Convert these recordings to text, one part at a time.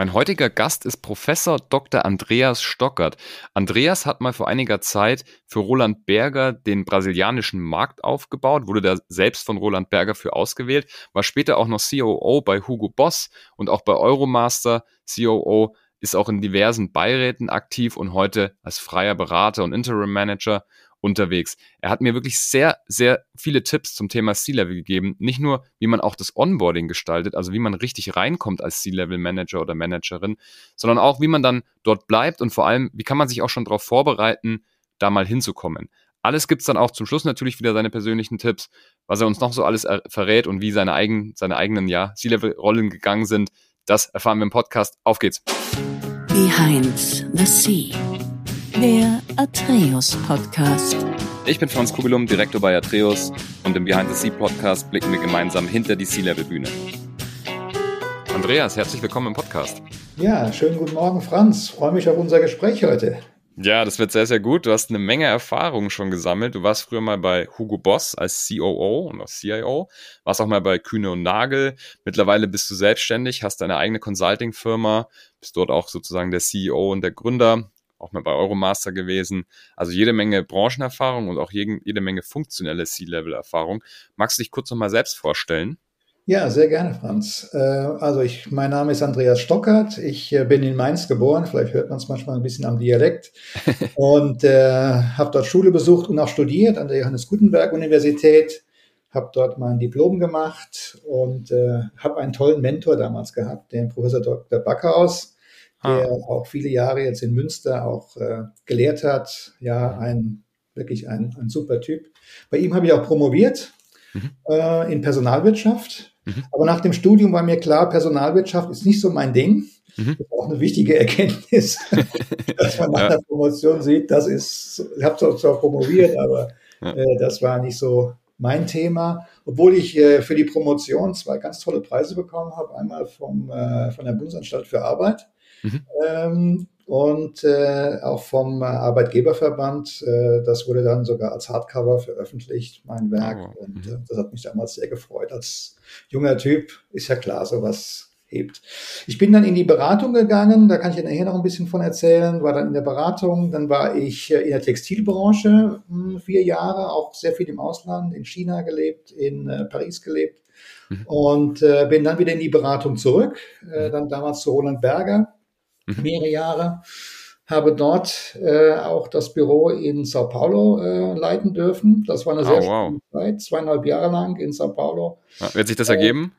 Mein heutiger Gast ist Professor Dr. Andreas Stockert. Andreas hat mal vor einiger Zeit für Roland Berger den brasilianischen Markt aufgebaut, wurde da selbst von Roland Berger für ausgewählt, war später auch noch COO bei Hugo Boss und auch bei Euromaster COO, ist auch in diversen Beiräten aktiv und heute als freier Berater und Interim Manager unterwegs. Er hat mir wirklich sehr, sehr viele Tipps zum Thema C-Level gegeben. Nicht nur, wie man auch das Onboarding gestaltet, also wie man richtig reinkommt als C-Level-Manager oder Managerin, sondern auch, wie man dann dort bleibt und vor allem, wie kann man sich auch schon darauf vorbereiten, da mal hinzukommen. Alles gibt's dann auch zum Schluss natürlich wieder seine persönlichen Tipps, was er uns noch so alles verrät und wie seine, eigen, seine eigenen ja, C-Level-Rollen gegangen sind. Das erfahren wir im Podcast. Auf geht's. Behind the Sea der Atreus Podcast. Ich bin Franz Kugelum, Direktor bei Atreus und im Behind the Sea Podcast blicken wir gemeinsam hinter die Sea-Level-Bühne. Andreas, herzlich willkommen im Podcast. Ja, schönen guten Morgen, Franz. Freue mich auf unser Gespräch heute. Ja, das wird sehr, sehr gut. Du hast eine Menge Erfahrung schon gesammelt. Du warst früher mal bei Hugo Boss als COO und als CIO, warst auch mal bei Kühne und Nagel. Mittlerweile bist du selbstständig, hast deine eigene Consulting-Firma, bist dort auch sozusagen der CEO und der Gründer auch mal bei Euromaster gewesen. Also jede Menge Branchenerfahrung und auch jede, jede Menge funktionelle C-Level-Erfahrung. Magst du dich kurz nochmal selbst vorstellen? Ja, sehr gerne, Franz. Äh, also ich, mein Name ist Andreas Stockert. Ich äh, bin in Mainz geboren. Vielleicht hört man es manchmal ein bisschen am Dialekt. und äh, habe dort Schule besucht und auch studiert an der Johannes Gutenberg Universität. Habe dort mein Diplom gemacht und äh, habe einen tollen Mentor damals gehabt, den Professor Dr. Backhaus der ah. auch viele Jahre jetzt in Münster auch äh, gelehrt hat. Ja, ein wirklich ein, ein super Typ. Bei ihm habe ich auch promoviert mhm. äh, in Personalwirtschaft. Mhm. Aber nach dem Studium war mir klar, Personalwirtschaft ist nicht so mein Ding. Mhm. Das ist auch eine wichtige Erkenntnis, dass man nach ja. der Promotion sieht, das ist, ich habe zwar promoviert, aber ja. äh, das war nicht so mein Thema, obwohl ich äh, für die Promotion zwei ganz tolle Preise bekommen habe. Einmal vom, äh, von der Bundesanstalt für Arbeit Mhm. Ähm, und äh, auch vom Arbeitgeberverband. Äh, das wurde dann sogar als Hardcover veröffentlicht, mein Werk. Oh, und äh, das hat mich damals sehr gefreut. Als junger Typ ist ja klar, sowas hebt. Ich bin dann in die Beratung gegangen, da kann ich nachher noch ein bisschen von erzählen, war dann in der Beratung, dann war ich äh, in der Textilbranche mh, hm, vier Jahre, auch sehr viel im Ausland, in China gelebt, in äh, Paris gelebt mhm. und äh, bin dann wieder in die Beratung zurück, äh, mhm. dann damals zu Roland Berger mhm. mehrere Jahre. Habe dort äh, auch das Büro in Sao Paulo äh, leiten dürfen. Das war eine sehr oh, wow. Zeit, zweieinhalb Jahre lang in Sao Paulo. Ja, wie hat sich das äh, ergeben?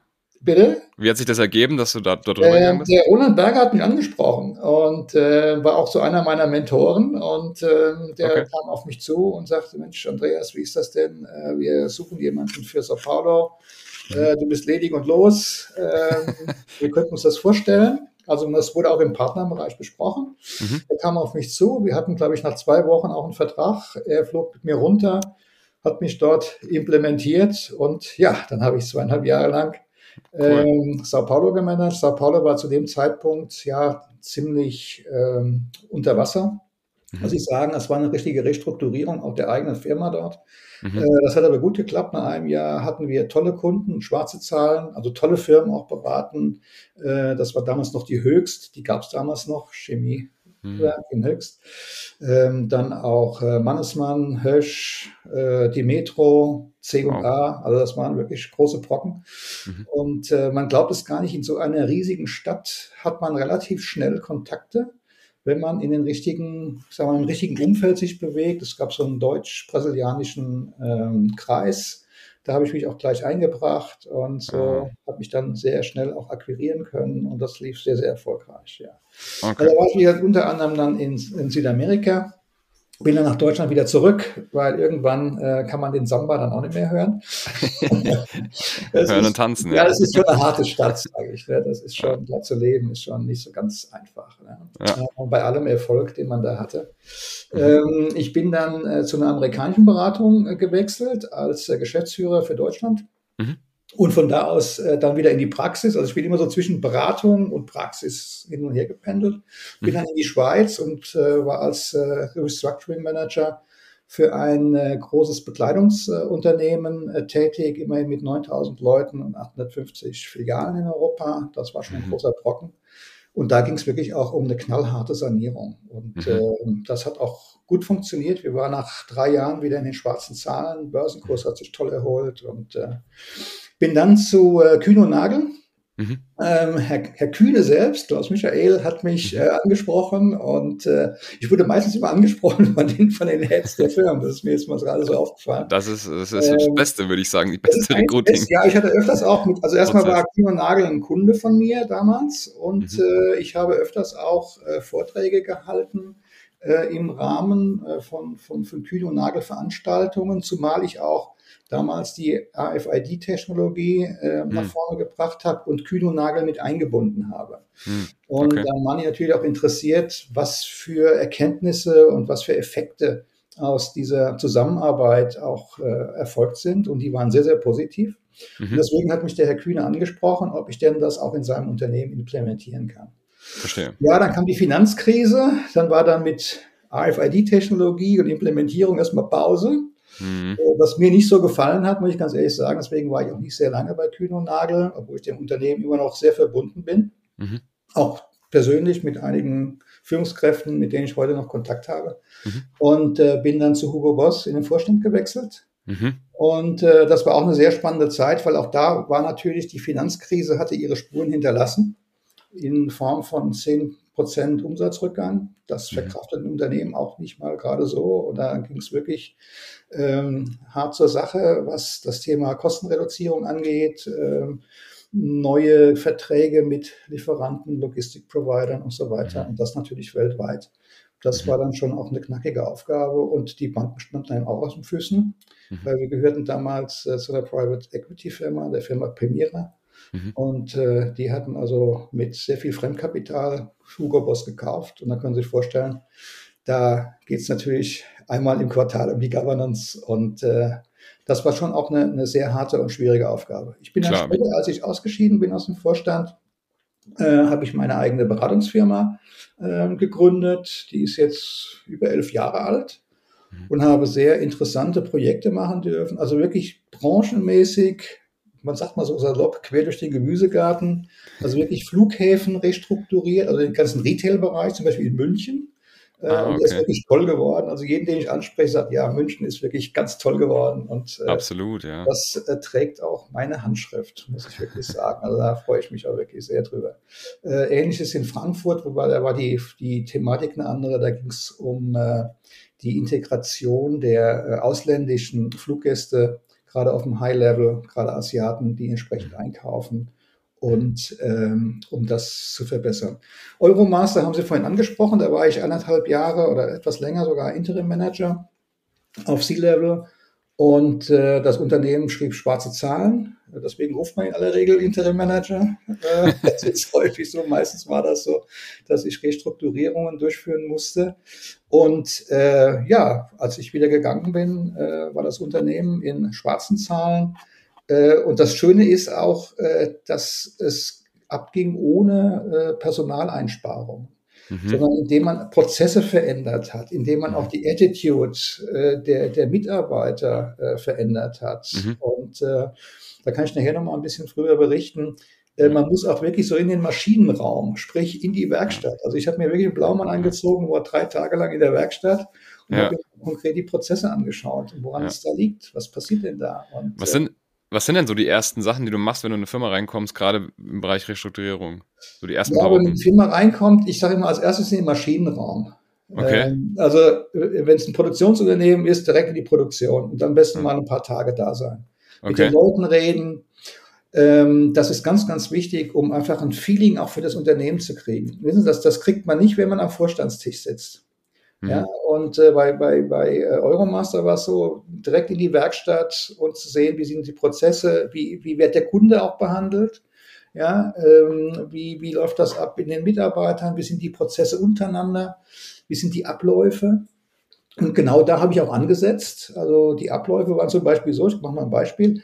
Bitte? Wie hat sich das ergeben, dass du da dort drüber äh, bist? Der Roland Berger hat mich angesprochen und äh, war auch so einer meiner Mentoren und äh, der okay. kam auf mich zu und sagte, Mensch, Andreas, wie ist das denn? Äh, wir suchen jemanden für Sao Paulo. Mhm. Äh, du bist ledig und los. Wir könnten uns das vorstellen. Also das wurde auch im Partnerbereich besprochen. Mhm. Er kam auf mich zu. Wir hatten, glaube ich, nach zwei Wochen auch einen Vertrag. Er flog mit mir runter, hat mich dort implementiert und ja, dann habe ich zweieinhalb Jahre lang cool. ähm, Sao Paulo gemanagt. Sao Paulo war zu dem Zeitpunkt ja ziemlich ähm, unter Wasser. Mhm. Muss ich sagen, es war eine richtige Restrukturierung auch der eigenen Firma dort. Mhm. Äh, das hat aber gut geklappt. Nach einem Jahr hatten wir tolle Kunden, schwarze Zahlen, also tolle Firmen auch beraten. Äh, das war damals noch die Höchst, die gab es damals noch, Chemie. Mhm. in Höchst. Ähm, dann auch äh, Mannesmann, Hösch, die Metro, C und A, also das waren wirklich große Brocken. Mhm. Und man glaubt es gar nicht, in so einer riesigen Stadt hat man relativ schnell Kontakte wenn man in den richtigen, sagen wir, im richtigen Umfeld sich bewegt. Es gab so einen deutsch-brasilianischen ähm, Kreis. Da habe ich mich auch gleich eingebracht und so mhm. habe mich dann sehr schnell auch akquirieren können und das lief sehr, sehr erfolgreich. Ja. Okay. Also war ich unter anderem dann in, in Südamerika bin dann nach Deutschland wieder zurück, weil irgendwann äh, kann man den Samba dann auch nicht mehr hören. hören und tanzen. Ja, ja, das ist schon eine harte Stadt, sage ich. Ne? Das ist schon, da zu leben, ist schon nicht so ganz einfach. Ne? Ja. Bei allem Erfolg, den man da hatte. Mhm. Ähm, ich bin dann äh, zu einer amerikanischen Beratung äh, gewechselt als äh, Geschäftsführer für Deutschland. Mhm. Und von da aus äh, dann wieder in die Praxis. Also ich bin immer so zwischen Beratung und Praxis hin und her gependelt. Bin mhm. dann in die Schweiz und äh, war als äh, Restructuring Manager für ein äh, großes Bekleidungsunternehmen äh, tätig, immerhin mit 9000 Leuten und 850 Filialen in Europa. Das war schon ein mhm. großer Brocken. Und da ging es wirklich auch um eine knallharte Sanierung. Und mhm. äh, das hat auch gut funktioniert. Wir waren nach drei Jahren wieder in den schwarzen Zahlen. Börsenkurs hat sich toll erholt und äh, bin dann zu äh, Kühn und Nagel Mhm. Ähm, Herr, Herr, Kühne selbst, Klaus Michael, hat mich mhm. äh, angesprochen und äh, ich wurde meistens immer angesprochen von den, von den Heads der Firmen. Das ist mir jetzt mal gerade so aufgefallen. Das ist das, ist ähm, das Beste, würde ich sagen, die beste Recruiting. Best, ja, ich hatte öfters auch mit, also erstmal war Kühne Nagel ein Kunde von mir damals und mhm. äh, ich habe öfters auch äh, Vorträge gehalten äh, im Rahmen von, von, von Kühne und Nagel Veranstaltungen, zumal ich auch damals die RFID-Technologie äh, hm. nach vorne gebracht habe und Kühn und Nagel mit eingebunden habe. Hm. Und okay. dann waren die natürlich auch interessiert, was für Erkenntnisse und was für Effekte aus dieser Zusammenarbeit auch äh, erfolgt sind. Und die waren sehr, sehr positiv. Mhm. Und deswegen hat mich der Herr Kühne angesprochen, ob ich denn das auch in seinem Unternehmen implementieren kann. Verstehe. Ja, dann kam die Finanzkrise. Dann war dann mit RFID-Technologie und Implementierung erstmal Pause. Mhm. Äh, was mir nicht so gefallen hat, muss ich ganz ehrlich sagen, deswegen war ich auch nicht sehr lange bei Kühn und Nagel, obwohl ich dem Unternehmen immer noch sehr verbunden bin. Mhm. Auch persönlich mit einigen Führungskräften, mit denen ich heute noch Kontakt habe. Mhm. Und äh, bin dann zu Hugo Boss in den Vorstand gewechselt. Mhm. Und äh, das war auch eine sehr spannende Zeit, weil auch da war natürlich die Finanzkrise, hatte ihre Spuren hinterlassen in Form von 10 Prozent Umsatzrückgang. Das mhm. verkraftet ein Unternehmen auch nicht mal gerade so. Und da ging es wirklich ähm, hart zur Sache, was das Thema Kostenreduzierung angeht. Ähm, neue Verträge mit Lieferanten, Logistikprovidern und so weiter. Mhm. Und das natürlich weltweit. Das mhm. war dann schon auch eine knackige Aufgabe und die Banken standen einem auch aus den Füßen, weil wir gehörten damals äh, zu einer Private Equity Firma, der Firma Premiera. Mhm. Und äh, die hatten also mit sehr viel Fremdkapital Hugo Boss gekauft. Und da können Sie sich vorstellen, da geht es natürlich einmal im Quartal um die Governance. Und äh, das war schon auch eine, eine, sehr harte und schwierige Aufgabe. Ich bin dann später, als ich ausgeschieden bin aus dem Vorstand, äh, habe ich meine eigene Beratungsfirma äh, gegründet. Die ist jetzt über elf Jahre alt mhm. und habe sehr interessante Projekte machen dürfen. Also wirklich branchenmäßig man sagt mal so salopp, quer durch den Gemüsegarten. Also wirklich Flughäfen restrukturiert, also den ganzen Retail-Bereich, zum Beispiel in München. Äh, ah, okay. Und der ist wirklich toll geworden. Also jeden, den ich anspreche, sagt, ja, München ist wirklich ganz toll geworden. Und äh, Absolut, ja. das äh, trägt auch meine Handschrift, muss ich wirklich sagen. Also da freue ich mich auch wirklich sehr drüber. Äh, Ähnliches in Frankfurt, wobei da war die, die Thematik eine andere. Da ging es um äh, die Integration der äh, ausländischen Fluggäste gerade auf dem High-Level, gerade Asiaten, die entsprechend einkaufen und ähm, um das zu verbessern. Euromaster haben Sie vorhin angesprochen, da war ich anderthalb Jahre oder etwas länger sogar Interim Manager auf C-Level und äh, das Unternehmen schrieb schwarze Zahlen. Deswegen ruft man in aller Regel Interim Manager. Äh, das ist häufig so. Meistens war das so, dass ich Restrukturierungen durchführen musste. Und äh, ja, als ich wieder gegangen bin, äh, war das Unternehmen in schwarzen Zahlen. Äh, und das Schöne ist auch, äh, dass es abging ohne Personaleinsparung mhm. sondern indem man Prozesse verändert hat, indem man auch die Attitude äh, der, der Mitarbeiter äh, verändert hat. Mhm. Und äh, da kann ich nachher noch mal ein bisschen früher berichten. Äh, man muss auch wirklich so in den Maschinenraum, sprich in die Werkstatt. Also ich habe mir wirklich einen Blaumann angezogen, war drei Tage lang in der Werkstatt und ja. habe konkret die Prozesse angeschaut, woran ja. es da liegt. Was passiert denn da? Und, was sind, was sind denn so die ersten Sachen, die du machst, wenn du in eine Firma reinkommst, gerade im Bereich Restrukturierung? So die ersten ja, wenn eine Firma reinkommt, ich sage immer als erstes in den Maschinenraum. Okay. Ähm, also wenn es ein Produktionsunternehmen ist, direkt in die Produktion und am besten hm. mal ein paar Tage da sein. Okay. Mit den Leuten reden. Ähm, das ist ganz, ganz wichtig, um einfach ein Feeling auch für das Unternehmen zu kriegen. Wissen Sie, das, das kriegt man nicht, wenn man am Vorstandstisch sitzt. Ja, mhm. und äh, bei, bei, bei äh, Euromaster war es so, direkt in die Werkstatt und zu sehen, wie sind die Prozesse, wie, wie wird der Kunde auch behandelt, ja, ähm, wie, wie läuft das ab in den Mitarbeitern, wie sind die Prozesse untereinander, wie sind die Abläufe. Und genau da habe ich auch angesetzt. Also die Abläufe waren zum Beispiel so, ich mache mal ein Beispiel,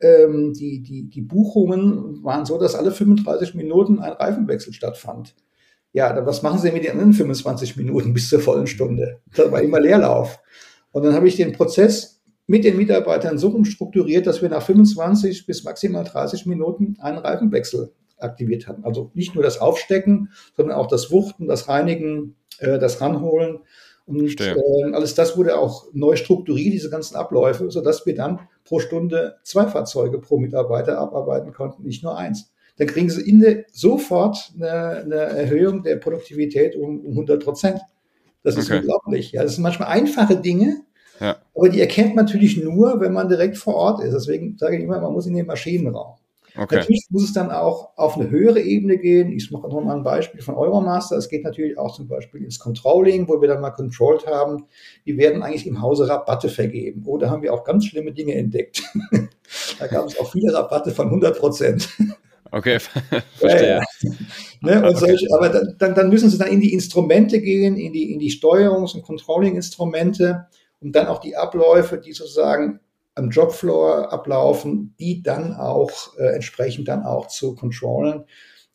ähm, die, die, die Buchungen waren so, dass alle 35 Minuten ein Reifenwechsel stattfand. Ja, dann was machen Sie mit den anderen 25 Minuten bis zur vollen Stunde? Das war immer Leerlauf. Und dann habe ich den Prozess mit den Mitarbeitern so umstrukturiert, dass wir nach 25 bis maximal 30 Minuten einen Reifenwechsel aktiviert hatten. Also nicht nur das Aufstecken, sondern auch das Wuchten, das Reinigen, äh, das Ranholen. Und äh, alles das wurde auch neu strukturiert, diese ganzen Abläufe, sodass wir dann pro Stunde zwei Fahrzeuge pro Mitarbeiter abarbeiten konnten, nicht nur eins. Dann kriegen sie in der, sofort eine, eine Erhöhung der Produktivität um, um 100 Prozent. Das ist okay. unglaublich. Ja, das sind manchmal einfache Dinge, ja. aber die erkennt man natürlich nur, wenn man direkt vor Ort ist. Deswegen sage ich immer, man muss in den Maschinenraum. Okay. Natürlich muss es dann auch auf eine höhere Ebene gehen. Ich mache noch mal ein Beispiel von Euromaster. Es geht natürlich auch zum Beispiel ins Controlling, wo wir dann mal controlled haben. Die werden eigentlich im Hause Rabatte vergeben. Oder oh, haben wir auch ganz schlimme Dinge entdeckt. da gab es auch viele Rabatte von 100 Prozent. Okay, verstehe. Ja, ne? solche, aber dann, dann müssen sie dann in die Instrumente gehen, in die, in die Steuerungs- und Controlling-Instrumente, um dann auch die Abläufe, die sozusagen am Jobfloor ablaufen, die dann auch äh, entsprechend dann auch zu controllen,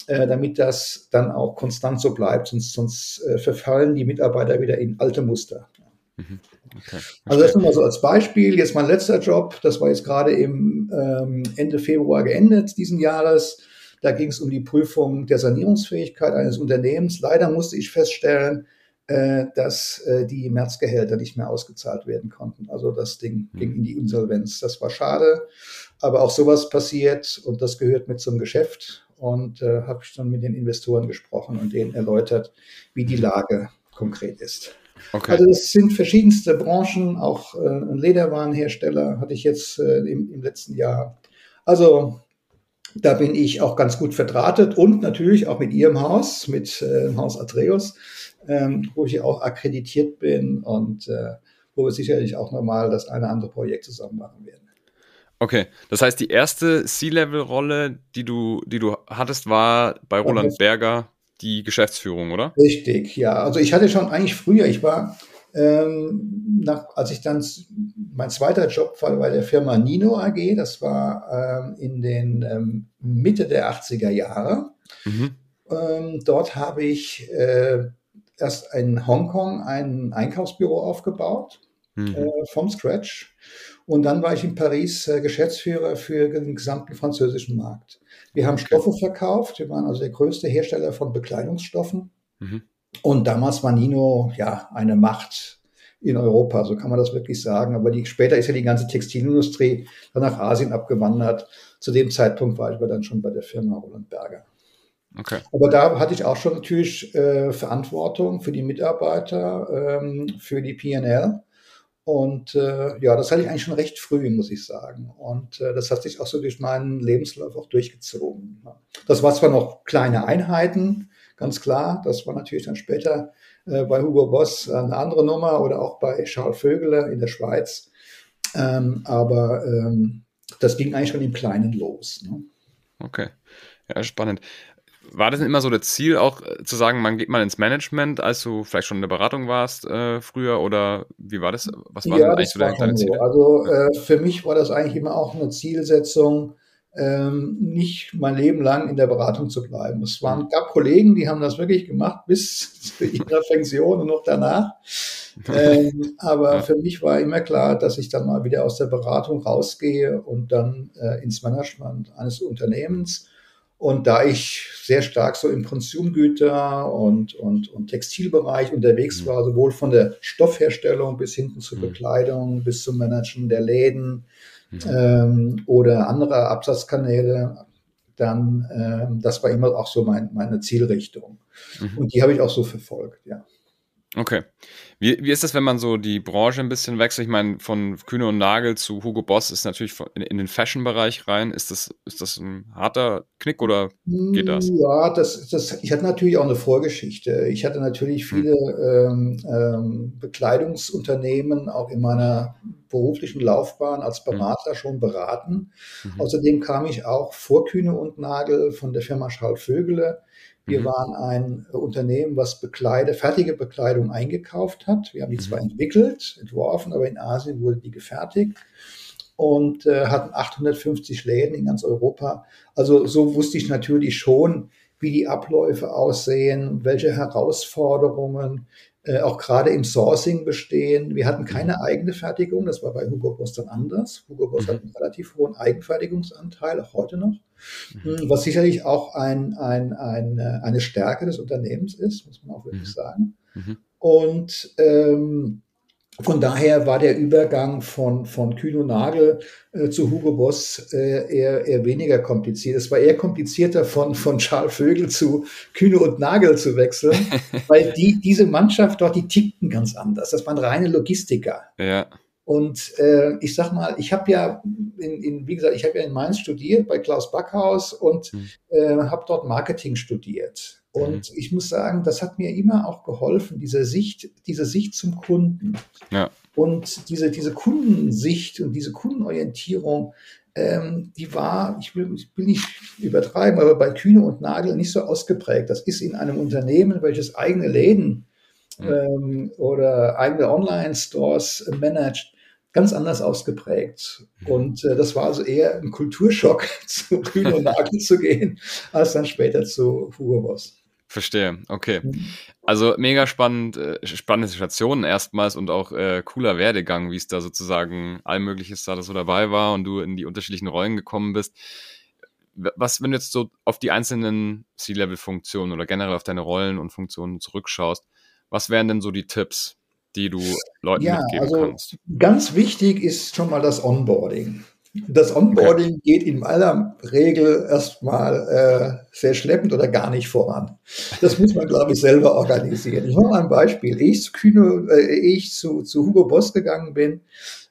äh, damit das dann auch konstant so bleibt, sonst, sonst äh, verfallen die Mitarbeiter wieder in alte Muster. Mhm. Okay. Also das nur mal so als Beispiel. Jetzt mein letzter Job, das war jetzt gerade im ähm, Ende Februar geendet diesen Jahres. Da ging es um die Prüfung der Sanierungsfähigkeit eines Unternehmens. Leider musste ich feststellen, äh, dass äh, die Märzgehälter nicht mehr ausgezahlt werden konnten. Also das Ding mhm. ging in die Insolvenz. Das war schade, aber auch sowas passiert und das gehört mit zum Geschäft. Und äh, habe ich dann mit den Investoren gesprochen und denen erläutert, wie die Lage konkret ist. Okay. Also es sind verschiedenste Branchen, auch äh, ein Lederwarenhersteller hatte ich jetzt äh, im, im letzten Jahr. Also da bin ich auch ganz gut verdrahtet und natürlich auch mit Ihrem Haus, mit äh, dem Haus Atreus ähm, wo ich auch akkreditiert bin und äh, wo wir sicherlich auch nochmal das eine andere Projekt zusammen machen werden. Okay, das heißt, die erste C-Level-Rolle, die du, die du hattest, war bei Roland Berger die Geschäftsführung, oder? Richtig, ja. Also ich hatte schon eigentlich früher, ich war, ähm, nach, als ich dann, mein zweiter Job war bei der Firma Nino AG, das war ähm, in den ähm, Mitte der 80er Jahre. Mhm. Ähm, dort habe ich äh, erst in Hongkong ein Einkaufsbüro aufgebaut, mhm. äh, vom Scratch. Und dann war ich in Paris äh, Geschäftsführer für den gesamten französischen Markt. Wir haben Stoffe verkauft. Wir waren also der größte Hersteller von Bekleidungsstoffen. Mhm. Und damals war Nino ja eine Macht in Europa, so kann man das wirklich sagen. Aber die, später ist ja die ganze Textilindustrie dann nach Asien abgewandert. Zu dem Zeitpunkt war ich aber dann schon bei der Firma Roland Berger. Okay. Aber da hatte ich auch schon natürlich äh, Verantwortung für die Mitarbeiter, ähm, für die PNL. Und äh, ja, das hatte ich eigentlich schon recht früh, muss ich sagen. Und äh, das hat sich auch so durch meinen Lebenslauf auch durchgezogen. Das war zwar noch kleine Einheiten, ganz klar. Das war natürlich dann später äh, bei Hugo Boss eine andere Nummer oder auch bei Charles Vögele in der Schweiz. Ähm, aber ähm, das ging eigentlich schon im Kleinen los. Ne? Okay. Ja, spannend. War das immer so das Ziel, auch äh, zu sagen, man geht mal ins Management, als du vielleicht schon in der Beratung warst äh, früher oder wie war das? Was war ja, eigentlich so deine Ziele? So. Also äh, für mich war das eigentlich immer auch eine Zielsetzung, ähm, nicht mein Leben lang in der Beratung zu bleiben. Es waren, mhm. gab Kollegen, die haben das wirklich gemacht bis zu ihrer Pension und noch danach. Ähm, aber ja. für mich war immer klar, dass ich dann mal wieder aus der Beratung rausgehe und dann äh, ins Management eines Unternehmens und da ich sehr stark so im Konsumgüter und, und, und Textilbereich unterwegs mhm. war, sowohl von der Stoffherstellung bis hinten zur mhm. Bekleidung, bis zum Managen der Läden mhm. ähm, oder anderer Absatzkanäle, dann, ähm, das war immer auch so mein, meine Zielrichtung. Mhm. Und die habe ich auch so verfolgt, ja. Okay. Wie, wie ist das, wenn man so die Branche ein bisschen wechselt? Ich meine, von Kühne und Nagel zu Hugo Boss ist natürlich in, in den Fashion-Bereich rein. Ist das, ist das ein harter Knick oder geht das? Ja, das, das, ich hatte natürlich auch eine Vorgeschichte. Ich hatte natürlich hm. viele hm. ähm, ähm, Bekleidungsunternehmen auch in meiner beruflichen Laufbahn als hm. Berater hm. schon beraten. Mhm. Außerdem kam ich auch vor Kühne und Nagel von der Firma Schall Vögele wir mhm. waren ein Unternehmen, was Bekleide, fertige Bekleidung eingekauft hat. Wir haben die mhm. zwar entwickelt, entworfen, aber in Asien wurde die gefertigt und äh, hatten 850 Läden in ganz Europa. Also so wusste ich natürlich schon, wie die Abläufe aussehen, welche Herausforderungen äh, auch gerade im Sourcing bestehen. Wir hatten keine eigene Fertigung, das war bei Hugo Boss dann anders. Hugo Boss mhm. hat einen relativ hohen Eigenfertigungsanteil, auch heute noch, mhm. Hm, was sicherlich auch ein, ein, ein, äh, eine Stärke des Unternehmens ist, muss man auch wirklich mhm. sagen. Mhm. Und ähm, von daher war der Übergang von, von Kühn und Nagel äh, zu Hugo Boss äh, eher, eher weniger kompliziert. Es war eher komplizierter von, von Charles Vögel zu Kühne und Nagel zu wechseln, weil die, diese Mannschaft dort, die tickten ganz anders. Das waren reine Logistiker. Ja. Und äh, ich sag mal, ich habe ja, in, in, wie gesagt, ich habe ja in Mainz studiert bei Klaus Backhaus und mhm. äh, habe dort Marketing studiert. Und mhm. ich muss sagen, das hat mir immer auch geholfen, diese Sicht, diese Sicht zum Kunden. Ja. Und diese, diese Kundensicht und diese Kundenorientierung, ähm, die war, ich will, ich will nicht übertreiben, aber bei Kühne und Nagel nicht so ausgeprägt. Das ist in einem Unternehmen, welches eigene Läden mhm. ähm, oder eigene Online-Stores managt, ganz anders ausgeprägt. Mhm. Und äh, das war also eher ein Kulturschock, zu Kühne und Nagel zu gehen, als dann später zu Hugo Boss. Verstehe, okay. Mhm. Also mega spannend, äh, spannende Stationen erstmals und auch äh, cooler Werdegang, wie es da sozusagen allmögliches da so dabei war und du in die unterschiedlichen Rollen gekommen bist. Was, wenn du jetzt so auf die einzelnen C-Level-Funktionen oder generell auf deine Rollen und Funktionen zurückschaust, was wären denn so die Tipps, die du Leuten ja, mitgeben also kannst? Ganz wichtig ist schon mal das Onboarding. Das Onboarding okay. geht in aller Regel erstmal äh, sehr schleppend oder gar nicht voran. Das muss man, glaube ich, selber organisieren. Ich mache mal ein Beispiel. Ich zu, Kühne, äh, ich zu, zu Hugo Boss gegangen bin,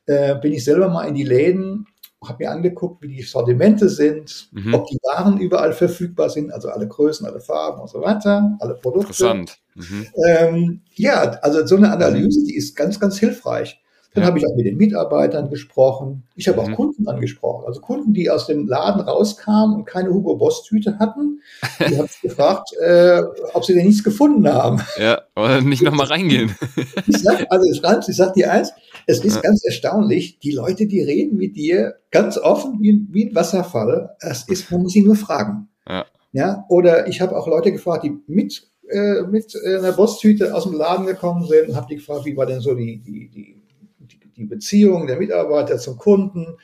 äh, bin ich selber mal in die Läden, habe mir angeguckt, wie die Sortimente sind, mhm. ob die Waren überall verfügbar sind, also alle Größen, alle Farben und so weiter, alle Produkte. Interessant. Mhm. Ähm, ja, also so eine Analyse, die ist ganz, ganz hilfreich. Dann ja. habe ich auch mit den Mitarbeitern gesprochen. Ich habe mhm. auch Kunden angesprochen. Also Kunden, die aus dem Laden rauskamen und keine Hugo Boss Tüte hatten. Die haben gefragt, äh, ob sie denn nichts gefunden haben. Ja, oder nicht nochmal reingehen. ich sag, also Franz, ich sag dir eins, es ist ja. ganz erstaunlich, die Leute, die reden mit dir ganz offen wie, wie ein Wasserfall. Es ist, man muss sie nur fragen. Ja. Ja, oder ich habe auch Leute gefragt, die mit äh, mit einer Boss-Tüte aus dem Laden gekommen sind und habe die gefragt, wie war denn so die, die, die die Beziehung der Mitarbeiter zum Kunden,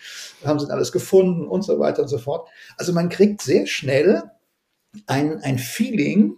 haben sie alles gefunden und so weiter und so fort. Also man kriegt sehr schnell ein, ein Feeling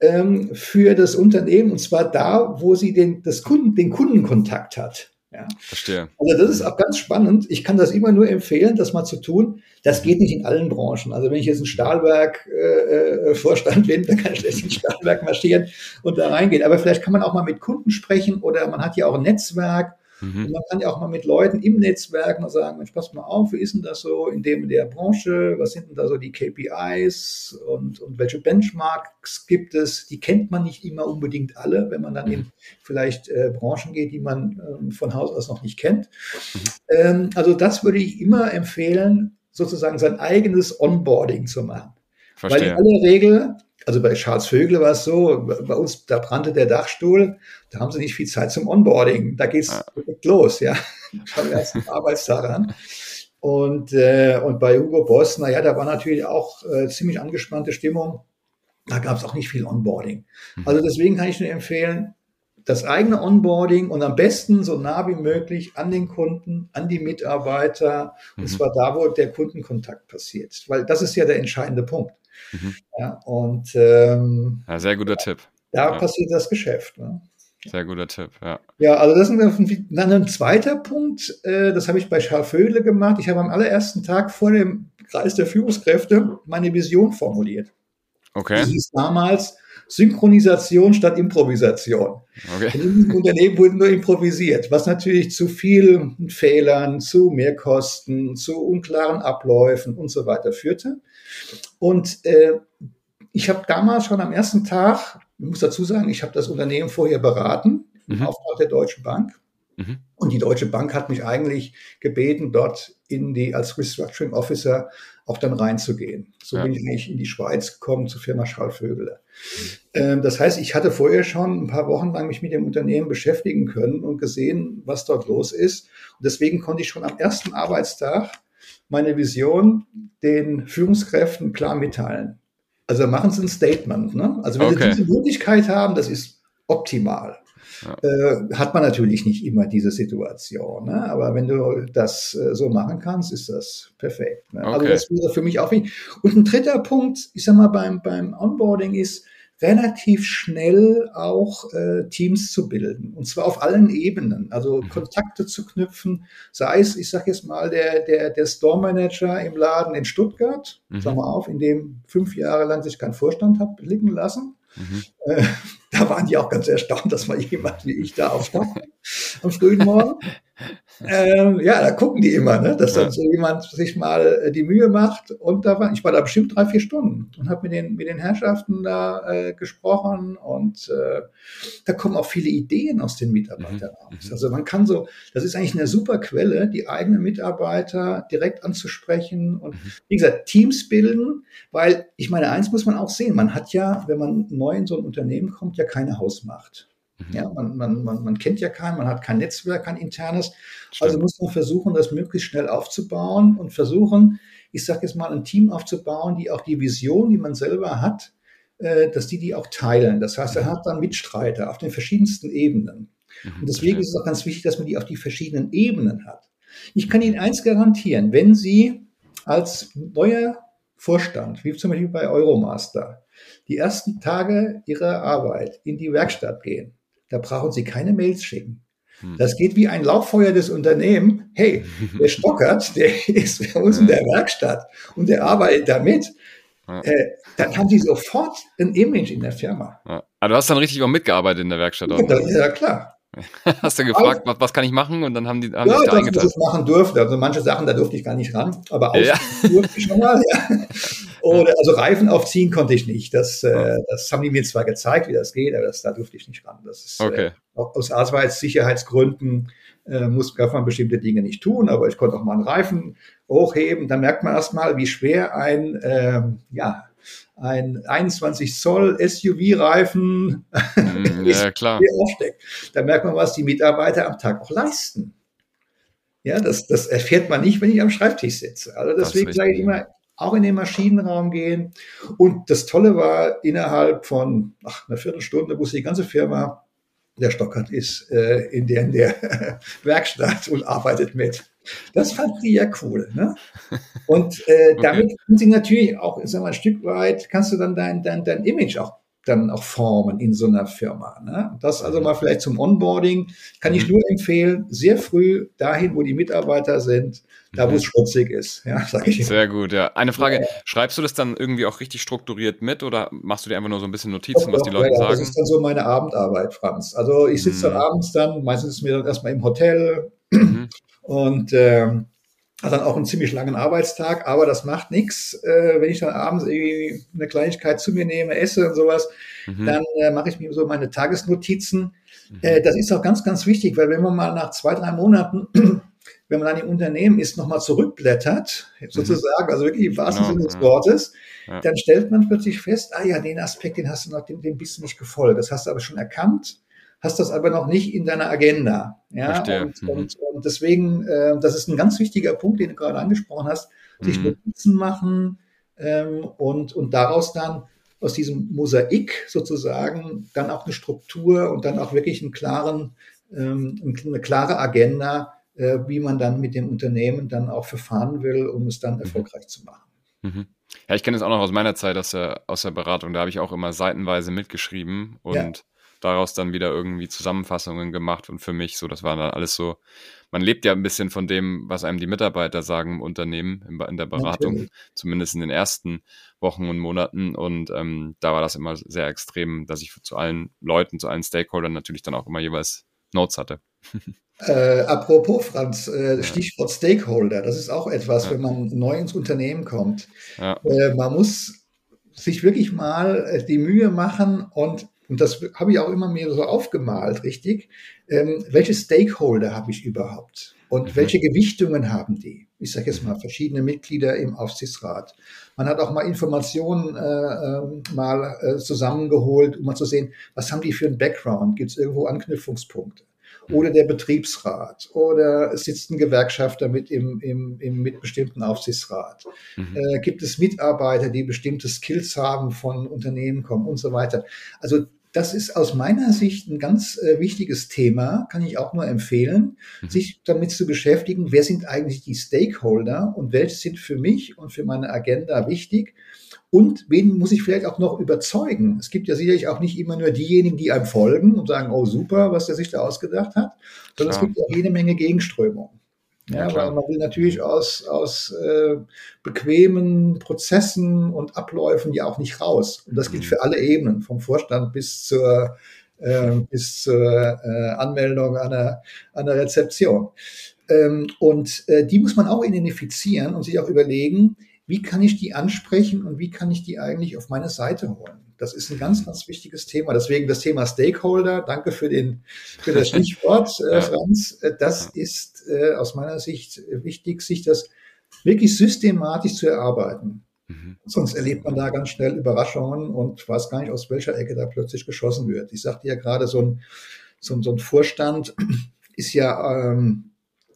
ähm, für das Unternehmen und zwar da, wo sie den, das Kunden, den Kundenkontakt hat. Ja. Verstehe. Also das ist auch ganz spannend. Ich kann das immer nur empfehlen, das mal zu tun. Das geht nicht in allen Branchen. Also wenn ich jetzt ein Stahlwerk-Vorstand äh, äh bin, dann kann ich schlecht ins Stahlwerk marschieren und da reingehen. Aber vielleicht kann man auch mal mit Kunden sprechen oder man hat ja auch ein Netzwerk Mhm. Und man kann ja auch mal mit Leuten im Netzwerk mal sagen, Mensch, pass mal auf, wie ist denn das so in dem in der Branche? Was sind denn da so die KPIs und, und welche Benchmarks gibt es? Die kennt man nicht immer unbedingt alle, wenn man dann in vielleicht äh, Branchen geht, die man ähm, von Haus aus noch nicht kennt. Mhm. Ähm, also das würde ich immer empfehlen, sozusagen sein eigenes Onboarding zu machen. Verstehe. Weil in aller Regel also bei Charles Vögel war es so, bei uns, da brannte der Dachstuhl, da haben sie nicht viel Zeit zum Onboarding. Da geht's ja. los, ja. Schauen wir erst Arbeitstag an. Und, äh, und bei Hugo Boss, naja, da war natürlich auch äh, ziemlich angespannte Stimmung. Da gab es auch nicht viel Onboarding. Mhm. Also deswegen kann ich nur empfehlen, das eigene Onboarding und am besten so nah wie möglich an den Kunden, an die Mitarbeiter, mhm. und zwar da, wo der Kundenkontakt passiert. Weil das ist ja der entscheidende Punkt. Mhm. Ja, und ähm, ja, sehr guter Tipp. Da ja. passiert das Geschäft. Ne? Sehr guter Tipp, ja. Ja, also das ist dann ein zweiter Punkt, äh, das habe ich bei Charles Vödle gemacht. Ich habe am allerersten Tag vor dem Kreis der Führungskräfte meine Vision formuliert. Okay. Die hieß damals Synchronisation statt Improvisation. Okay. In diesem Unternehmen wurde nur improvisiert, was natürlich zu vielen Fehlern, zu Mehrkosten, zu unklaren Abläufen und so weiter führte. Und äh, ich habe damals schon am ersten Tag, ich muss dazu sagen, ich habe das Unternehmen vorher beraten, im mhm. Auftrag der Deutschen Bank. Mhm. Und die Deutsche Bank hat mich eigentlich gebeten, dort in die, als Restructuring Officer auch dann reinzugehen. So ja. bin ich eigentlich in die Schweiz gekommen zur Firma Schallvögele. Mhm. Ähm, das heißt, ich hatte vorher schon ein paar Wochen lang mich mit dem Unternehmen beschäftigen können und gesehen, was dort los ist. Und deswegen konnte ich schon am ersten Arbeitstag meine Vision den Führungskräften klar mitteilen. Also machen Sie ein Statement. Ne? Also wenn Okay. Sie diese Möglichkeit haben, das ist optimal. Ja. Äh, hat man natürlich nicht immer diese Situation, ne? aber wenn du das äh, so machen kannst, ist das perfekt. Ne? Also Okay. das wäre für mich auch wichtig. Und ein dritter Punkt, ich sag mal, beim, beim Onboarding ist, relativ schnell auch äh, Teams zu bilden. Und zwar auf allen Ebenen. Also Mhm. Kontakte zu knüpfen, sei es, ich sage jetzt mal, der, der, der Store Manager im Laden in Stuttgart, Mhm. sag mal auf, in dem fünf Jahre lang sich kein Vorstand hat blicken lassen. Mhm. Äh, da waren die auch ganz erstaunt, dass mal jemand wie ich da auftaucht am frühen Morgen. Ähm, ja, da gucken die immer, ne? dass dann Ja. so jemand sich mal äh, die Mühe macht. Und da war, ich war da bestimmt drei, vier Stunden und habe mit den, mit den Herrschaften da äh, gesprochen. Und äh, da kommen auch viele Ideen aus den Mitarbeitern Mhm. raus. Also man kann so, das ist eigentlich eine super Quelle, die eigenen Mitarbeiter direkt anzusprechen und Mhm. wie gesagt, Teams bilden, weil ich meine, eins muss man auch sehen, man hat ja, wenn man neu in so ein Unternehmen kommt, ja keine Hausmacht. Mhm. Ja, man, man, man, man kennt ja keinen, man hat kein Netzwerk, kein internes. Also Stimmt. muss man versuchen, das möglichst schnell aufzubauen und versuchen, ich sage jetzt mal, ein Team aufzubauen, die auch die Vision, die man selber hat, äh, dass die die auch teilen. Das heißt, er hat dann Mitstreiter auf den verschiedensten Ebenen. Mhm. Und deswegen ist es auch ganz wichtig, dass man die auf die verschiedenen Ebenen hat. Ich kann Ihnen eins garantieren, wenn Sie als neuer Vorstand, wie zum Beispiel bei Euromaster, die ersten Tage Ihrer Arbeit in die Werkstatt gehen, da brauchen Sie keine Mails schicken. Hm. Das geht wie ein Lauffeuer des Unternehmens. Hey, der Stockert, der ist bei uns in der Werkstatt und der arbeitet damit. Ja. Äh, dann haben Sie sofort ein Image in der Firma. Ja. Aber du hast dann richtig auch mitgearbeitet in der Werkstatt. Auch. ne? Ja, klar. Hast du gefragt, was, was kann ich machen? Und dann haben die haben ja, da dass ich das machen durfte. Also manche Sachen, da durfte ich gar nicht ran, aber Ja. aufziehen durfte ich schon mal. Oder also Reifen aufziehen konnte ich nicht. Das, äh, das haben die mir zwar gezeigt, wie das geht, aber das, da durfte ich nicht ran. Das ist Okay. äh, aus Arbeitssicherheitsgründen äh, muss, darf man bestimmte Dinge nicht tun, aber ich konnte auch mal einen Reifen hochheben. Da merkt man erstmal, wie schwer ein, ähm, ja, ein 21 Zoll SUV-Reifen Mhm, ja, klar. hier aufsteckt. Da merkt man, was die Mitarbeiter am Tag auch leisten. Ja, das, das erfährt man nicht, wenn ich am Schreibtisch sitze. Also deswegen sage ich immer, auch in den Maschinenraum gehen. Und das Tolle war, innerhalb von ach, einer Viertelstunde wusste die ganze Firma, der Stockert ist äh, in der, in der Werkstatt und arbeitet mit. Das fand die ja cool. Ne? Und äh, damit können sie natürlich auch, ich sag mal, ein Stück weit, kannst du dann dein, dein, dein Image auch dann auch formen in so einer Firma. Ne? Das also mal vielleicht zum Onboarding kann ich Mhm. nur empfehlen, sehr früh dahin, wo die Mitarbeiter sind, da wo Mhm. es schmutzig ist. Ja, sag ich. Sehr gut, ja. Eine Frage, schreibst du das dann irgendwie auch richtig strukturiert mit oder machst du dir einfach nur so ein bisschen Notizen, was die Doch, Leute ja, ja, sagen? Das ist dann so meine Abendarbeit, Franz. Also ich sitze dann Mhm. abends dann, meistens ist mir dann erstmal im Hotel Mhm. und ähm, hat dann auch einen ziemlich langen Arbeitstag, aber das macht nichts. Äh, wenn ich dann abends irgendwie eine Kleinigkeit zu mir nehme, esse und sowas, Mhm. dann äh, mache ich mir so meine Tagesnotizen. Mhm. Äh, das ist auch ganz, ganz wichtig, weil wenn man mal nach zwei, drei Monaten, wenn man dann im Unternehmen ist, nochmal zurückblättert, sozusagen, also wirklich im wahrsten Genau, Sinne des ja. Wortes, Ja. dann stellt man plötzlich fest, ah ja, den Aspekt, den hast du noch, dem, dem bist du nicht gefolgt. Das hast du aber schon erkannt, hast das aber noch nicht in deiner Agenda. Ja, und, Mhm. und, und deswegen, äh, das ist ein ganz wichtiger Punkt, den du gerade angesprochen hast, sich Mhm. Notizen machen ähm, und, und daraus dann aus diesem Mosaik sozusagen dann auch eine Struktur und dann auch wirklich einen klaren, ähm, eine klare Agenda, äh, wie man dann mit dem Unternehmen dann auch verfahren will, um es dann erfolgreich zu machen. Mhm. Ja, ich kenne es auch noch aus meiner Zeit aus der, aus der Beratung. Da habe ich auch immer seitenweise mitgeschrieben und Ja. Daraus dann wieder irgendwie Zusammenfassungen gemacht. Und für mich so, das war dann alles so, man lebt ja ein bisschen von dem, was einem die Mitarbeiter sagen im Unternehmen, in, in der Beratung, Natürlich. zumindest in den ersten Wochen und Monaten. Und ähm, da war das immer sehr extrem, dass ich zu allen Leuten, zu allen Stakeholdern natürlich dann auch immer jeweils Notes hatte. Äh, apropos, Franz, äh, Ja. Stichwort Stakeholder, das ist auch etwas, Ja. wenn man neu ins Unternehmen kommt. Ja. Äh, man muss sich wirklich mal äh, die Mühe machen und, und das habe ich auch immer mir so aufgemalt, richtig, ähm, welche Stakeholder habe ich überhaupt und Mhm. welche Gewichtungen haben die? Ich sage jetzt mal verschiedene Mitglieder im Aufsichtsrat. Man hat auch mal Informationen äh, ähm, mal äh, zusammengeholt, um mal zu sehen, was haben die für einen Background? Gibt es irgendwo Anknüpfungspunkte? oder der Betriebsrat oder sitzt ein Gewerkschafter mit im, im, im mitbestimmten Aufsichtsrat. Mhm. Äh, gibt es Mitarbeiter, die bestimmte Skills haben, von Unternehmen kommen und so weiter. Also das ist aus meiner Sicht ein ganz äh, wichtiges Thema, kann ich auch nur empfehlen, mhm. sich damit zu beschäftigen, wer sind eigentlich die Stakeholder und welche sind für mich und für meine Agenda wichtig und wen muss ich vielleicht auch noch überzeugen. Es gibt ja sicherlich auch nicht immer nur diejenigen, die einem folgen und sagen, oh super, was der sich da ausgedacht hat, sondern Klar. es gibt auch jede Menge Gegenströmungen. Ja, ja weil man will natürlich aus, aus äh, bequemen Prozessen und Abläufen ja auch nicht raus. Und das gilt mhm. für alle Ebenen, vom Vorstand bis zur, äh, bis zur äh, Anmeldung an der, an der Rezeption. Ähm, und äh, die muss man auch identifizieren und sich auch überlegen, wie kann ich die ansprechen und wie kann ich die eigentlich auf meine Seite holen? Das ist ein ganz, ganz wichtiges Thema. Deswegen das Thema Stakeholder. Danke für, den, für das Stichwort, äh, Franz. Äh, das ist äh, aus meiner Sicht wichtig, sich das wirklich systematisch zu erarbeiten. Mhm. Sonst erlebt man da ganz schnell Überraschungen und weiß gar nicht, aus welcher Ecke da plötzlich geschossen wird. Ich sagte ja gerade, so ein, so, ein, so ein Vorstand ist ja ähm,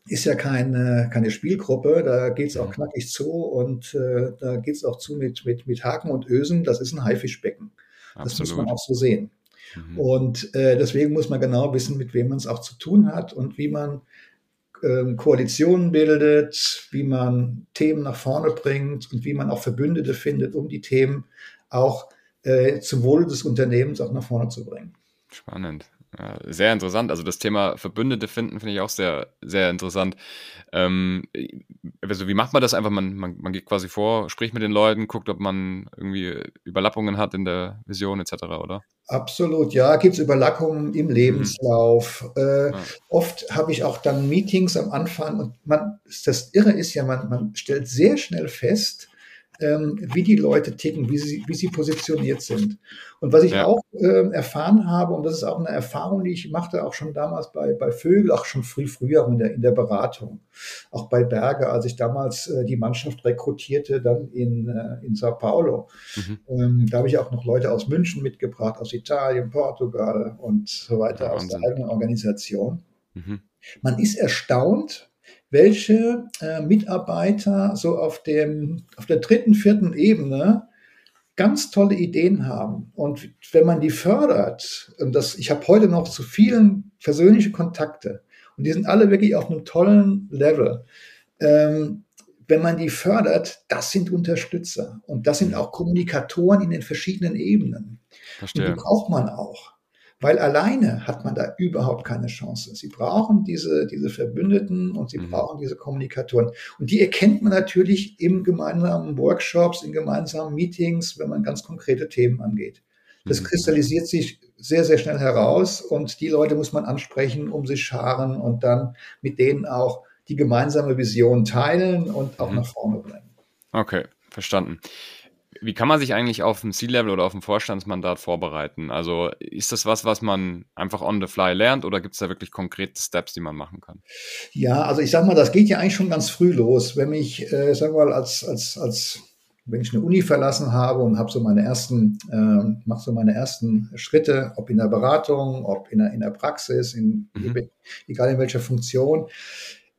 ist ja keine, keine Spielgruppe, da geht's auch knackig zu und äh, da geht's auch zu mit, mit, mit Haken und Ösen. Das ist ein Haifischbecken. Absolut. Das muss man auch so sehen. Mhm. Und äh, deswegen muss man genau wissen, mit wem man es auch zu tun hat und wie man ähm, Koalitionen bildet, wie man Themen nach vorne bringt und wie man auch Verbündete findet, um die Themen auch äh, zum Wohle des Unternehmens auch nach vorne zu bringen. Spannend. Ja, sehr interessant. Also das Thema Verbündete finden finde ich auch sehr, sehr interessant. Ähm, also wie macht man das einfach? Man, man, man geht quasi vor, spricht mit den Leuten, guckt, ob man irgendwie Überlappungen hat in der Vision etc., oder? Absolut, ja, gibt es Überlappungen im Lebenslauf. Mhm. Äh, ja. Oft habe ich auch dann Meetings am Anfang und man, das Irre ist ja, man, man stellt sehr schnell fest, ähm, wie die Leute ticken, wie sie, wie sie positioniert sind. Und was ich ja. auch äh, erfahren habe, und das ist auch eine Erfahrung, die ich machte, auch schon damals bei, bei Vögel, auch schon früh früher in der, in der Beratung, auch bei Berge, als ich damals äh, die Mannschaft rekrutierte, dann in, äh, in Sao Paulo. Mhm. Ähm, da habe ich auch noch Leute aus München mitgebracht, aus Italien, Portugal und so weiter, ja, aus der eigenen Organisation. Mhm. Man ist erstaunt, welche äh, Mitarbeiter so auf, dem, auf der dritten, vierten Ebene ganz tolle Ideen haben. Und wenn man die fördert, und das, ich habe heute noch zu vielen persönliche Kontakte, und die sind alle wirklich auf einem tollen Level. Ähm, wenn man die fördert, das sind Unterstützer und das sind auch Kommunikatoren in den verschiedenen Ebenen. Verstehe. Und die braucht man auch. Weil alleine hat man da überhaupt keine Chance. Sie brauchen diese, diese Verbündeten und sie mhm. brauchen diese Kommunikatoren. Und die erkennt man natürlich im gemeinsamen Workshops, in gemeinsamen Meetings, wenn man ganz konkrete Themen angeht. Das mhm. kristallisiert sich sehr, sehr schnell heraus und die Leute muss man ansprechen, um sich scharen und dann mit denen auch die gemeinsame Vision teilen und auch mhm. nach vorne bringen. Okay, verstanden. Wie kann man sich eigentlich auf ein C-Level oder auf ein Vorstandsmandat vorbereiten? Also ist das was, was man einfach on the fly lernt oder gibt es da wirklich konkrete Steps, die man machen kann? Ja, also ich sag mal, das geht ja eigentlich schon ganz früh los. Wenn ich, äh, sag mal, als, als, als wenn ich eine Uni verlassen habe und habe so meine ersten, äh, mache so meine ersten Schritte, ob in der Beratung, ob in der, in der Praxis, in, mhm. egal in welcher Funktion,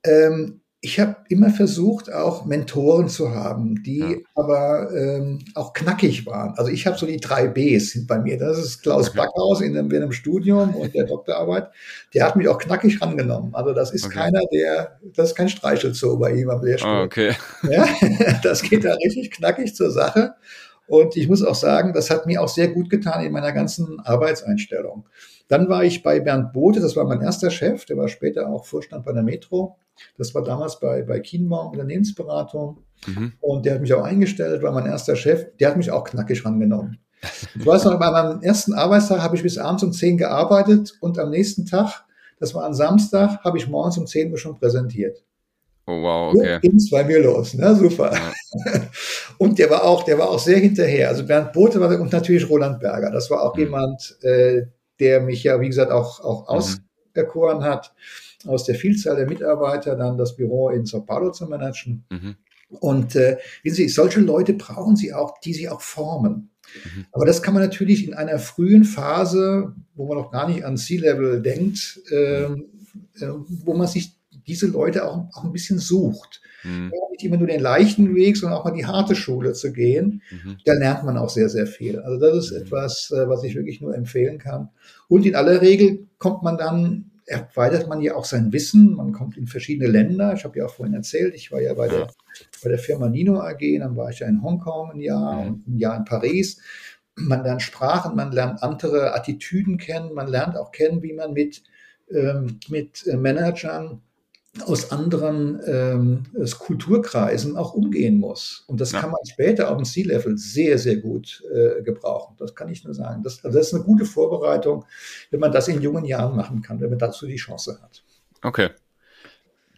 ähm, ich habe immer versucht, auch Mentoren zu haben, die ja. aber ähm, auch knackig waren. Also ich habe so die drei Bs sind bei mir. Das ist Klaus okay. Backhaus in einem, in einem Studium und der Doktorarbeit. Der hat mich auch knackig rangenommen. Also das ist okay. keiner, der, das ist kein Streichelzoo bei ihm am Lehrstuhl. Oh, okay. Ja, das geht da richtig knackig zur Sache. Und ich muss auch sagen, das hat mir auch sehr gut getan in meiner ganzen Arbeitseinstellung. Dann war ich bei Bernd Bote, das war mein erster Chef, der war später auch Vorstand bei der Metro. Das war damals bei, bei Kienbaum Unternehmensberatung. Mhm. Und der hat mich auch eingestellt, war mein erster Chef. Der hat mich auch knackig rangenommen. Ich weiß noch, bei meinem ersten Arbeitstag habe ich bis abends um 10 gearbeitet und am nächsten Tag, das war ein Samstag, habe ich morgens um 10 Uhr schon präsentiert. Oh wow, okay. So ging es bei mir los, ne? Super. Ja. Und der war auch, der war auch sehr hinterher. Also Bernd Bote war und natürlich Roland Berger. Das war auch mhm. jemand, äh, der mich ja, wie gesagt, auch, auch mhm. auserkoren hat aus der Vielzahl der Mitarbeiter dann das Büro in Sao Paulo zu managen. Mhm. Und äh, wissen Sie, solche Leute brauchen Sie auch, die Sie auch formen. Mhm. Aber das kann man natürlich in einer frühen Phase, wo man noch gar nicht an C-Level denkt, äh, äh, wo man sich diese Leute auch, auch ein bisschen sucht. Mhm. Nicht immer nur den leichten Weg, sondern auch mal die harte Schule zu gehen. Mhm. Da lernt man auch sehr, sehr viel. Also das ist mhm. etwas, äh, was ich wirklich nur empfehlen kann. Und in aller Regel kommt man dann erweitert man ja auch sein Wissen. Man kommt in verschiedene Länder. Ich habe ja auch vorhin erzählt, ich war ja bei. Der, bei der Firma Nino AG, dann war ich ja in Hongkong ein Jahr und ein Jahr in Paris. Man lernt Sprachen, man lernt andere Attitüden kennen, man lernt auch kennen, wie man mit, ähm, mit äh, Managern aus anderen ähm, Kulturkreisen auch umgehen muss. Und das ja. kann man später auf dem C-Level sehr, sehr gut äh, gebrauchen. Das kann ich nur sagen. Das, also das ist eine gute Vorbereitung, wenn man das in jungen Jahren machen kann, wenn man dazu die Chance hat. Okay.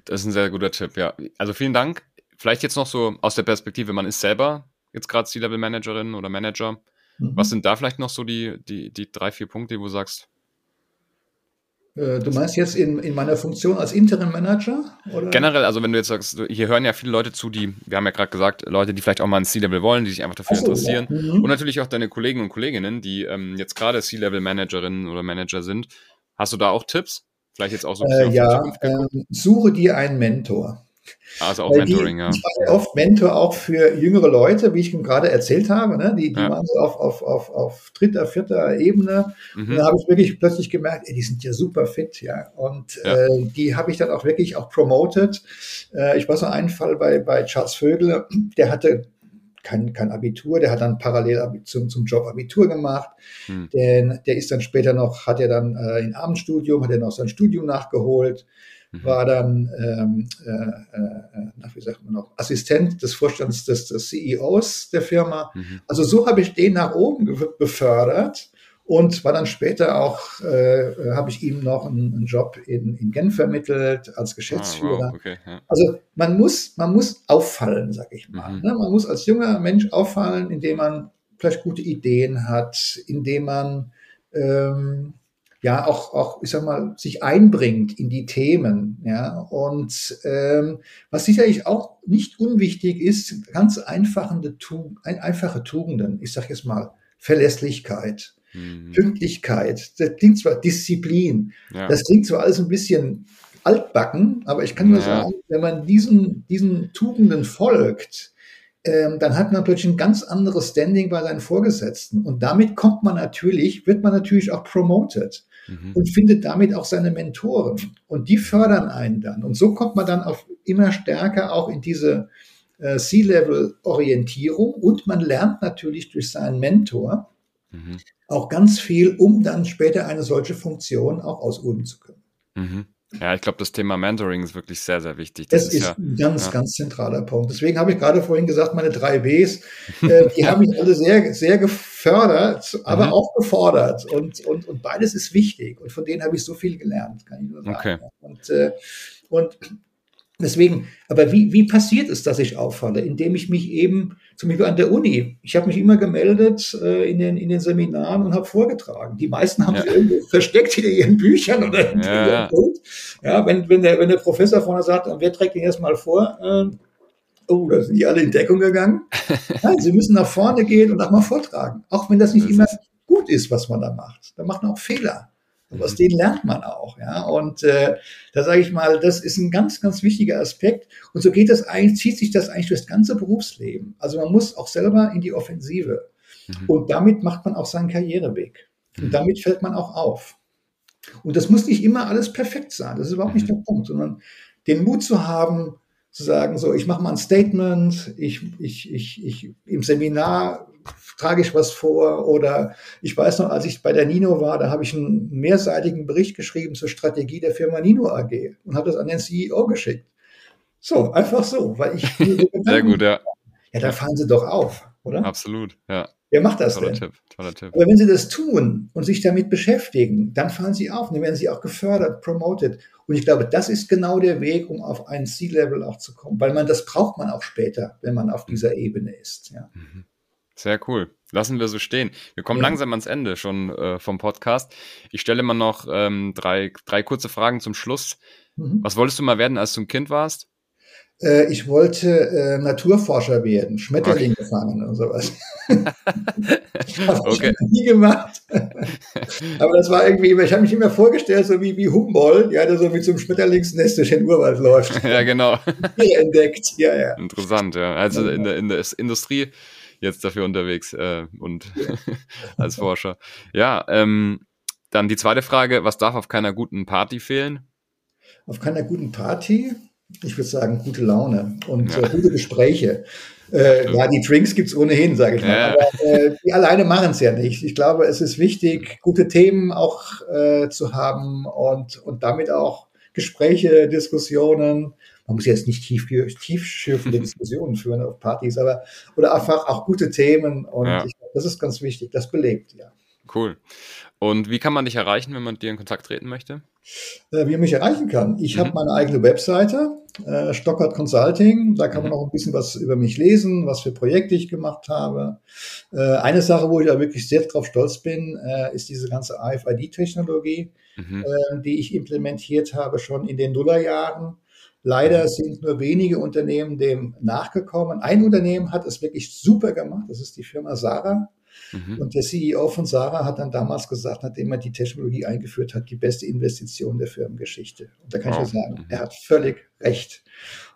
Das ist ein sehr guter Tipp, ja. Also vielen Dank. Vielleicht jetzt noch so aus der Perspektive, man ist selber jetzt gerade C-Level-Managerin oder Manager. Mhm. Was sind da vielleicht noch so die, die, die drei, vier Punkte, wo du sagst, du meinst jetzt in, in meiner Funktion als Interim Manager? Oder? Generell, also wenn du jetzt sagst, hier hören ja viele Leute zu, die, wir haben ja gerade gesagt, Leute, die vielleicht auch mal ein C-Level wollen, die sich einfach dafür so, interessieren. Ja. Mhm. Und natürlich auch deine Kollegen und Kolleginnen, die ähm, jetzt gerade C-Level-Managerinnen oder Manager sind. Hast du da auch Tipps? Vielleicht jetzt auch so ein bisschen äh, Ja, äh, suche dir einen Mentor. Also auch Mentoring, die, ja. Ich war oft Mentor auch für jüngere Leute, wie ich ihm gerade erzählt habe. Ne? Die, die ja. waren so auf, auf, auf, auf dritter, vierter Ebene. Mhm. Und da habe ich wirklich plötzlich gemerkt, ey, die sind ja super fit, ja. Und ja. Äh, die habe ich dann auch wirklich auch promoted. Äh, ich war so ein Fall bei, bei Charles Vögel, der hatte kein, kein Abitur, der hat dann parallel zum, zum Job Abitur gemacht. Hm. Den, der ist dann später noch, hat er dann äh, ein Abendstudium, hat er noch sein Studium nachgeholt. War dann, ähm, äh, äh, nach, wie sagt man noch, Assistent des Vorstands des, des CEOs der Firma. Mhm. Also so habe ich den nach oben befördert und war dann später auch, äh, habe ich ihm noch einen, einen, Job in, in Genf vermittelt als Geschäftsführer. Ah, wow, okay, ja. Also man muss, man muss auffallen, sag ich mal. Mhm. Ne? Man muss als junger Mensch auffallen, indem man vielleicht gute Ideen hat, indem man ähm, ja auch, auch, ich sag mal, sich einbringt in die Themen. Ja, und ähm, was sicherlich auch nicht unwichtig ist, ganz einfache, ein, einfache Tugenden. Ich sag jetzt mal Verlässlichkeit, mhm. Pünktlichkeit. Das klingt zwar Disziplin. Ja. Das klingt zwar alles ein bisschen altbacken, aber ich kann nur ja. sagen, wenn man diesen, diesen Tugenden folgt, ähm, dann hat man plötzlich ein ganz anderes Standing bei seinen Vorgesetzten. Und damit kommt man natürlich, wird man natürlich auch promoted mhm. und findet damit auch seine Mentoren. Und die fördern einen dann. Und so kommt man dann auf immer stärker auch in diese äh, C-Level-Orientierung und man lernt natürlich durch seinen Mentor mhm. auch ganz viel, um dann später eine solche Funktion auch ausüben zu können. Mhm. Ja, ich glaube, das Thema Mentoring ist wirklich sehr, sehr wichtig. Das, das ist, ist ja, ein ganz, ja. ganz zentraler Punkt. Deswegen habe ich gerade vorhin gesagt, meine drei Bs, äh, die haben mich alle sehr, sehr gefördert, aber mhm. auch gefordert. Und, und, und beides ist wichtig. Und von denen habe ich so viel gelernt, kann ich nur sagen. Okay. Und, äh, und Deswegen, aber wie, wie passiert es, dass ich auffalle? Indem ich mich eben, zum Beispiel an der Uni, ich habe mich immer gemeldet äh, in, den, in den Seminaren und habe vorgetragen. Die meisten haben ja. sich irgendwo versteckt hinter ihren Büchern oder in ja, ja. ja wenn, wenn, der, wenn der Professor vorne sagt, wer trägt den erstmal vor? Äh, oh, da sind die alle in Deckung gegangen. ja, sie müssen nach vorne gehen und auch mal vortragen. Auch wenn das nicht das immer gut ist, was man da macht. Da macht man auch Fehler. Und aus denen lernt man auch. Ja? Und äh, da sage ich mal, das ist ein ganz, ganz wichtiger Aspekt. Und so geht das eigentlich, zieht sich das eigentlich durch das ganze Berufsleben. Also man muss auch selber in die Offensive. Mhm. Und damit macht man auch seinen Karriereweg. Und mhm. damit fällt man auch auf. Und das muss nicht immer alles perfekt sein. Das ist überhaupt nicht mhm. der Punkt, sondern den Mut zu haben, zu sagen, so, ich mache mal ein Statement, ich, ich, ich, ich im Seminar trage ich was vor oder ich weiß noch, als ich bei der Nino war, da habe ich einen mehrseitigen Bericht geschrieben zur Strategie der Firma Nino AG und habe das an den CEO geschickt. So, einfach so, weil ich. Sehr gut, ja. Ja, da fallen Sie doch auf, oder? Absolut, ja. Wer macht das toller denn? Tipp, toller Tipp. Aber wenn Sie das tun und sich damit beschäftigen, dann fallen Sie auf, dann werden Sie auch gefördert, promoted. Und ich glaube, das ist genau der Weg, um auf ein C-Level auch zu kommen, weil man das braucht man auch später, wenn man auf dieser Ebene ist. Ja. Mhm. Sehr cool. Lassen wir so stehen. Wir kommen ja. langsam ans Ende schon äh, vom Podcast. Ich stelle mal noch ähm, drei, drei kurze Fragen zum Schluss. Mhm. Was wolltest du mal werden, als du ein Kind warst? Äh, ich wollte äh, Naturforscher werden, Schmetterlinge okay. fangen und sowas. habe okay. ich nie gemacht. Aber das war irgendwie, ich habe mich immer vorgestellt, so wie, wie Humboldt, ja, der so wie zum Schmetterlingsnest durch den Urwald läuft. Ja, genau. Hier entdeckt, ja, ja. Interessant, ja. Also in der, in der Industrie jetzt dafür unterwegs äh, und als Forscher. Ja, ähm, dann die zweite Frage, was darf auf keiner guten Party fehlen? Auf keiner guten Party? Ich würde sagen, gute Laune und ja. äh, gute Gespräche. Äh, ja, die Drinks gibt's ohnehin, sage ich mal. Ja. Aber äh, die alleine machen es ja nicht. Ich glaube, es ist wichtig, gute Themen auch äh, zu haben und, und damit auch Gespräche, Diskussionen. Man muss jetzt nicht tief, tiefschürfende Diskussionen führen auf Partys, aber oder einfach auch gute Themen. Und ja. ich, das ist ganz wichtig. Das belebt, ja. Cool. Und wie kann man dich erreichen, wenn man dir in Kontakt treten möchte? Äh, wie man mich erreichen kann. Ich mhm. habe meine eigene Webseite, äh, Stockert Consulting. Da kann man mhm. auch ein bisschen was über mich lesen, was für Projekte ich gemacht habe. Äh, eine Sache, wo ich da wirklich sehr drauf stolz bin, äh, ist diese ganze AFID-Technologie, mhm. Äh, die ich implementiert habe schon in den Nullerjahren. Leider mhm. sind nur wenige Unternehmen dem nachgekommen. Ein Unternehmen hat es wirklich super gemacht. Das ist die Firma Sarah. Mhm. Und der CEO von Sarah hat dann damals gesagt, nachdem er die Technologie eingeführt hat, die beste Investition der Firmengeschichte. Und da kann wow. ich nur sagen, mhm. er hat völlig recht.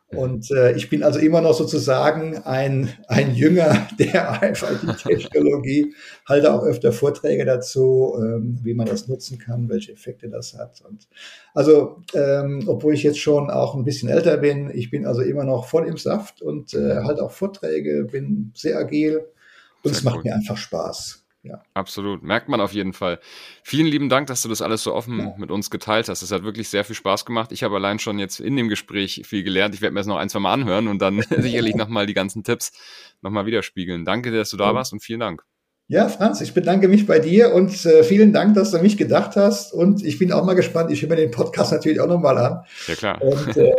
Und äh, ich bin also immer noch sozusagen ein, ein Jünger der IFID-Technologie, halte auch öfter Vorträge dazu, ähm, wie man das nutzen kann, welche Effekte das hat. Und also, ähm, obwohl ich jetzt schon auch ein bisschen älter bin, ich bin also immer noch voll im Saft und äh, halte auch Vorträge, bin sehr agil und es macht cool. mir einfach Spaß. Ja. Absolut, merkt man auf jeden Fall. Vielen lieben Dank, dass du das alles so offen ja. mit uns geteilt hast. Es hat wirklich sehr viel Spaß gemacht. Ich habe allein schon jetzt in dem Gespräch viel gelernt. Ich werde mir das noch ein, zwei Mal anhören und dann sicherlich nochmal die ganzen Tipps nochmal widerspiegeln. Danke, dass du da warst und vielen Dank. Ja, Franz, ich bedanke mich bei dir und äh, vielen Dank, dass du mich gedacht hast. Und ich bin auch mal gespannt. Ich höre mir den Podcast natürlich auch nochmal an. Ja, klar. Und, äh,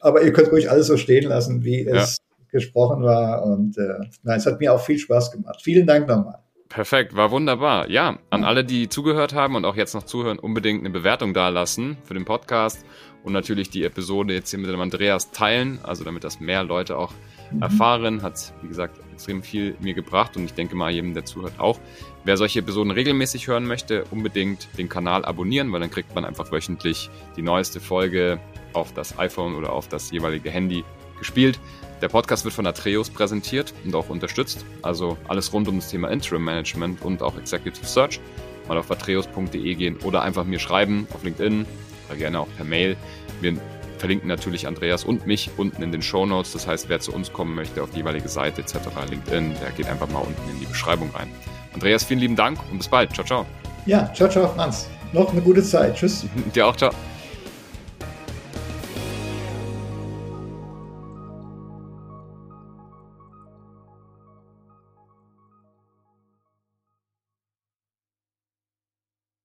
aber ihr könnt ruhig alles so stehen lassen, wie es gesprochen war. Und äh, nein, es hat mir auch viel Spaß gemacht. Vielen Dank nochmal. Perfekt, war wunderbar. Ja, an alle, die zugehört haben und auch jetzt noch zuhören, unbedingt eine Bewertung dalassen für den Podcast und natürlich die Episode jetzt hier mit dem Andreas teilen, also damit das mehr Leute auch mhm. erfahren. Hat, wie gesagt, extrem viel mir gebracht und ich denke mal jedem, der zuhört, auch. Wer solche Episoden regelmäßig hören möchte, unbedingt den Kanal abonnieren, weil dann kriegt man einfach wöchentlich die neueste Folge auf das iPhone oder auf das jeweilige Handy gespielt. Der Podcast wird von Atreus präsentiert und auch unterstützt. Also alles rund um das Thema Interim Management und auch Executive Search. Mal auf atreus.de gehen oder einfach mir schreiben auf LinkedIn oder gerne auch per Mail. Wir verlinken natürlich Andreas und mich unten in den Show Notes. Das heißt, wer zu uns kommen möchte auf die jeweilige Seite etc., LinkedIn, der geht einfach mal unten in die Beschreibung rein. Andreas, vielen lieben Dank und bis bald. Ciao, ciao. Ja, ciao, ciao, Franz. Noch eine gute Zeit. Tschüss. Dir auch, ciao.